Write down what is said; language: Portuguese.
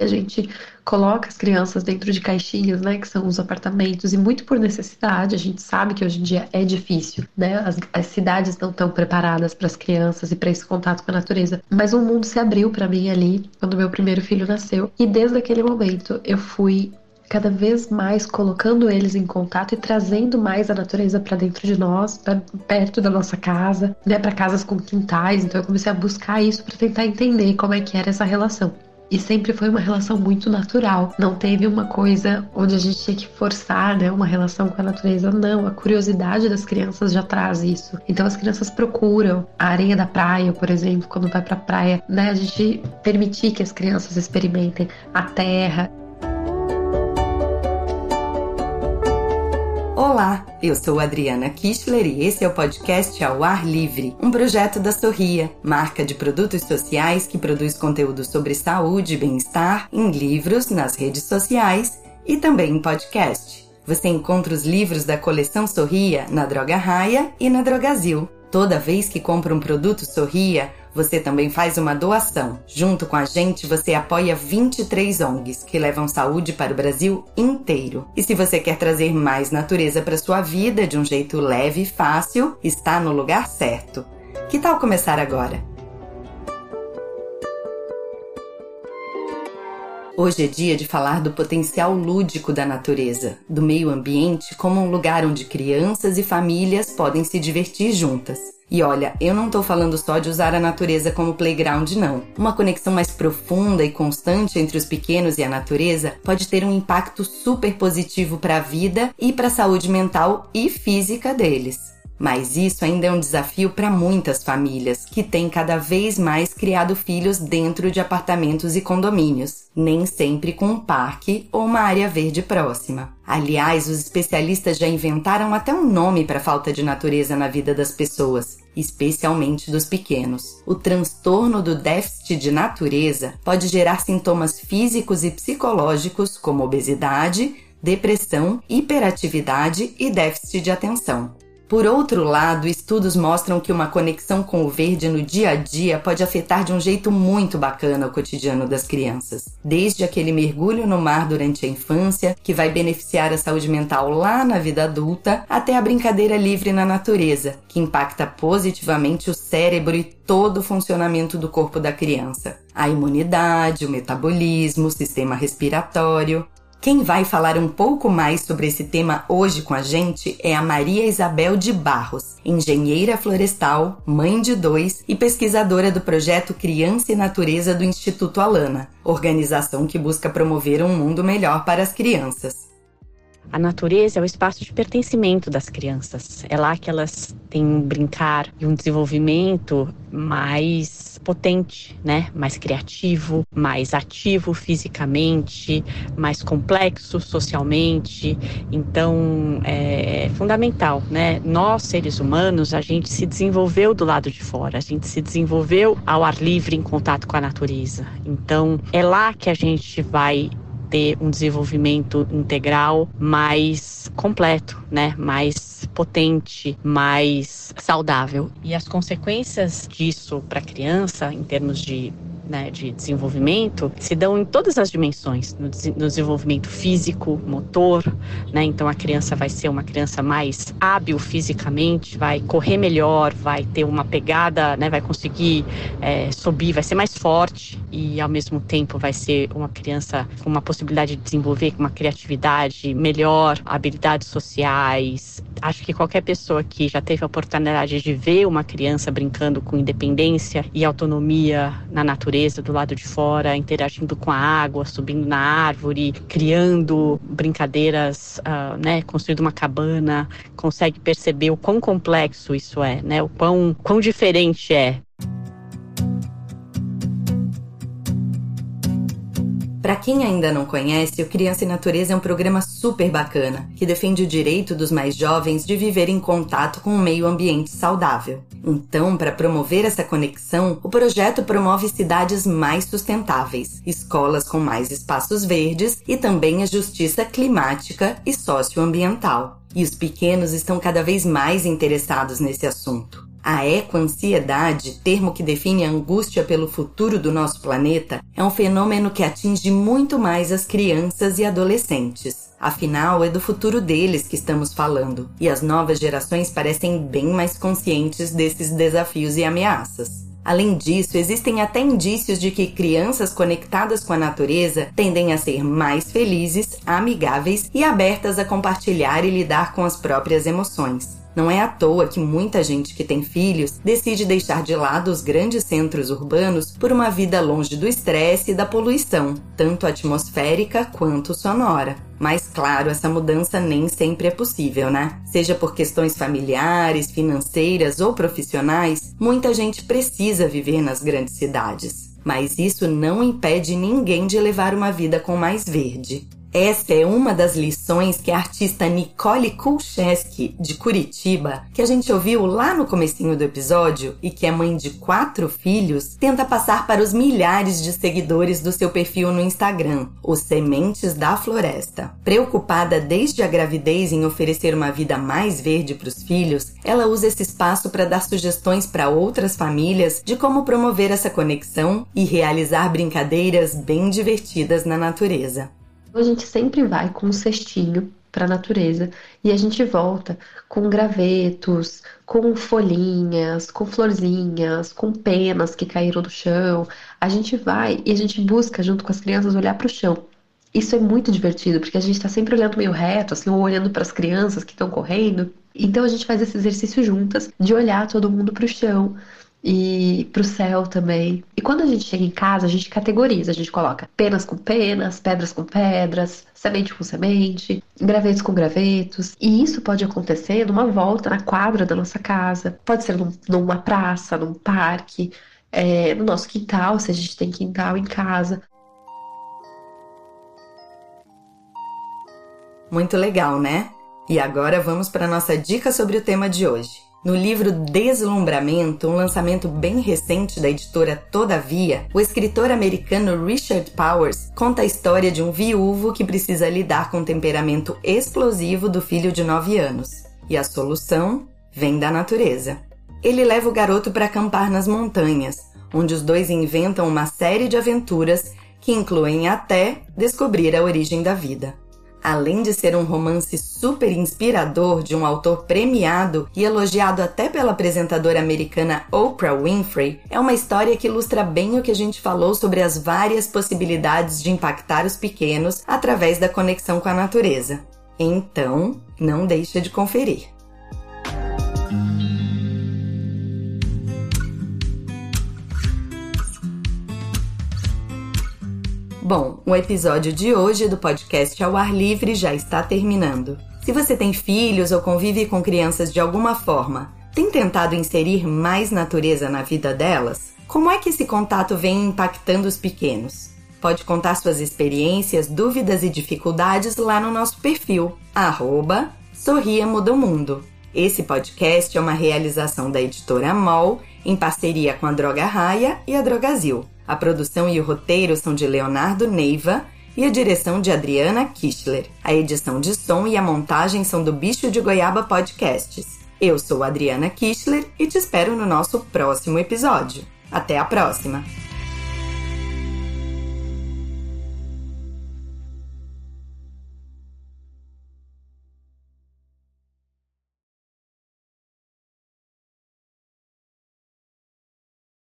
A gente coloca as crianças dentro de caixinhas, né, que são os apartamentos, e muito por necessidade, a gente sabe que hoje em dia é difícil, né, as, as cidades não estão preparadas para as crianças e para esse contato com a natureza, mas o mundo se abriu para mim ali, quando meu primeiro filho nasceu, e desde aquele momento eu fui cada vez mais colocando eles em contato e trazendo mais a natureza para dentro de nós, para perto da nossa casa, né, para casas com quintais. Então eu comecei a buscar isso para tentar entender como é que era essa relação. E sempre foi uma relação muito natural. Não teve uma coisa onde a gente tinha que forçar, né, uma relação com a natureza. Não, a curiosidade das crianças já traz isso. Então as crianças procuram a areia da praia, por exemplo, quando vai para a praia, né, a gente permitir que as crianças experimentem a terra. Olá, eu sou Adriana Kistler e esse é o podcast Ao Ar Livre, um projeto da Sorria, marca de produtos sociais que produz conteúdo sobre saúde e bem-estar em livros, nas redes sociais e também em podcast. Você encontra os livros da coleção Sorria na Droga Raia e na Drogazil. Toda vez que compra um produto Sorria, você também faz uma doação. Junto com a gente, você apoia 23 ONGs que levam saúde para o Brasil inteiro. E se você quer trazer mais natureza para sua vida de um jeito leve e fácil, está no lugar certo. Que tal começar agora? Hoje é dia de falar do potencial lúdico da natureza, do meio ambiente como um lugar onde crianças e famílias podem se divertir juntas. E olha, eu não estou falando só de usar a natureza como playground, não. Uma conexão mais profunda e constante entre os pequenos e a natureza pode ter um impacto super positivo para a vida e para a saúde mental e física deles. Mas isso ainda é um desafio para muitas famílias que têm cada vez mais criado filhos dentro de apartamentos e condomínios, nem sempre com um parque ou uma área verde próxima. Aliás, os especialistas já inventaram até um nome para a falta de natureza na vida das pessoas, especialmente dos pequenos. O transtorno do déficit de natureza pode gerar sintomas físicos e psicológicos como obesidade, depressão, hiperatividade e déficit de atenção. Por outro lado, estudos mostram que uma conexão com o verde no dia a dia pode afetar de um jeito muito bacana o cotidiano das crianças. Desde aquele mergulho no mar durante a infância, que vai beneficiar a saúde mental lá na vida adulta, até a brincadeira livre na natureza, que impacta positivamente o cérebro e todo o funcionamento do corpo da criança. A imunidade, o metabolismo, o sistema respiratório. Quem vai falar um pouco mais sobre esse tema hoje com a gente é a Maria Isabel de Barros, engenheira florestal, mãe de dois e pesquisadora do projeto Criança e Natureza do Instituto Alana, organização que busca promover um mundo melhor para as crianças. A natureza é o espaço de pertencimento das crianças. É lá que elas têm um brincar e um desenvolvimento mais potente, né? Mais criativo, mais ativo fisicamente, mais complexo socialmente. Então é fundamental, né? Nós seres humanos, a gente se desenvolveu do lado de fora, a gente se desenvolveu ao ar livre em contato com a natureza. Então é lá que a gente vai ter um desenvolvimento integral mais completo, né? Mais potente, mais saudável. E as consequências disso para a criança, em termos de né, de desenvolvimento se dão em todas as dimensões, no, desenvolvimento físico, motor, né? Então a criança vai ser uma criança mais hábil fisicamente, vai correr melhor, vai ter uma pegada, né? Vai conseguir é, subir, vai ser mais forte e ao mesmo tempo vai ser uma criança com uma possibilidade de desenvolver uma criatividade melhor, habilidades sociais. Acho que qualquer pessoa que já teve a oportunidade de ver uma criança brincando com independência e autonomia na natureza do lado de fora, interagindo com a água, subindo na árvore, criando brincadeiras, uh, né, construindo uma cabana, consegue perceber o quão complexo isso é, né, o quão, quão diferente é Para quem ainda não conhece, o Criança e Natureza é um programa super bacana que defende o direito dos mais jovens de viver em contato com um meio ambiente saudável. Então, para promover essa conexão, o projeto promove cidades mais sustentáveis, escolas com mais espaços verdes e também a justiça climática e socioambiental. E os pequenos estão cada vez mais interessados nesse assunto. A ecoansiedade, termo que define a angústia pelo futuro do nosso planeta, é um fenômeno que atinge muito mais as crianças e adolescentes. Afinal, é do futuro deles que estamos falando, e as novas gerações parecem bem mais conscientes desses desafios e ameaças. Além disso, existem até indícios de que crianças conectadas com a natureza tendem a ser mais felizes, amigáveis e abertas a compartilhar e lidar com as próprias emoções. Não é à toa que muita gente que tem filhos decide deixar de lado os grandes centros urbanos por uma vida longe do estresse e da poluição, tanto atmosférica quanto sonora. Mas claro, essa mudança nem sempre é possível, né? Seja por questões familiares, financeiras ou profissionais, muita gente precisa viver nas grandes cidades. Mas isso não impede ninguém de levar uma vida com mais verde. Essa é uma das lições que a artista Nicole Kulcheski, de Curitiba, que a gente ouviu lá no comecinho do episódio e que é mãe de quatro filhos, tenta passar para os milhares de seguidores do seu perfil no Instagram, Os Sementes da Floresta. Preocupada desde a gravidez em oferecer uma vida mais verde para os filhos, ela usa esse espaço para dar sugestões para outras famílias de como promover essa conexão e realizar brincadeiras bem divertidas na natureza. A gente sempre vai com um cestinho para a natureza e a gente volta com gravetos, com folhinhas, com florzinhas, com penas que caíram do chão. A gente vai e a gente busca, junto com as crianças, olhar para o chão. Isso é muito divertido, porque a gente está sempre olhando meio reto, assim, ou olhando para as crianças que estão correndo. Então a gente faz esse exercício juntas de olhar todo mundo para o chão, e pro céu também. E quando a gente chega em casa, a gente categoriza, a gente coloca penas com penas, pedras com pedras, semente com semente, gravetos com gravetos. E isso pode acontecer numa volta na quadra da nossa casa, pode ser num, numa praça, num parque, é, no nosso quintal, se a gente tem quintal em casa. Muito legal, né? E agora vamos para nossa dica sobre o tema de hoje. No livro Deslumbramento, um lançamento bem recente da editora Todavia, o escritor americano Richard Powers conta a história de um viúvo que precisa lidar com o temperamento explosivo do filho de 9 anos. E a solução vem da natureza. Ele leva o garoto para acampar nas montanhas, onde os dois inventam uma série de aventuras que incluem até descobrir a origem da vida. Além de ser um romance super inspirador de um autor premiado e elogiado até pela apresentadora americana Oprah Winfrey, é uma história que ilustra bem o que a gente falou sobre as várias possibilidades de impactar os pequenos através da conexão com a natureza. Então, não deixa de conferir. Bom, o episódio de hoje do podcast Ao Ar Livre já está terminando. Se você tem filhos ou convive com crianças de alguma forma, tem tentado inserir mais natureza na vida delas? Como é que esse contato vem impactando os pequenos? Pode contar suas experiências, dúvidas e dificuldades lá no nosso perfil, arroba Sorria Muda o Mundo. Esse podcast é uma realização da editora MOL em parceria com a Droga Raia e a Drogazil. A produção e o roteiro são de Leonardo Neiva e a direção de Adriana Kischler. A edição de som e a montagem são do Bicho de Goiaba Podcasts. Eu sou Adriana Kischler e te espero no nosso próximo episódio. Até a próxima!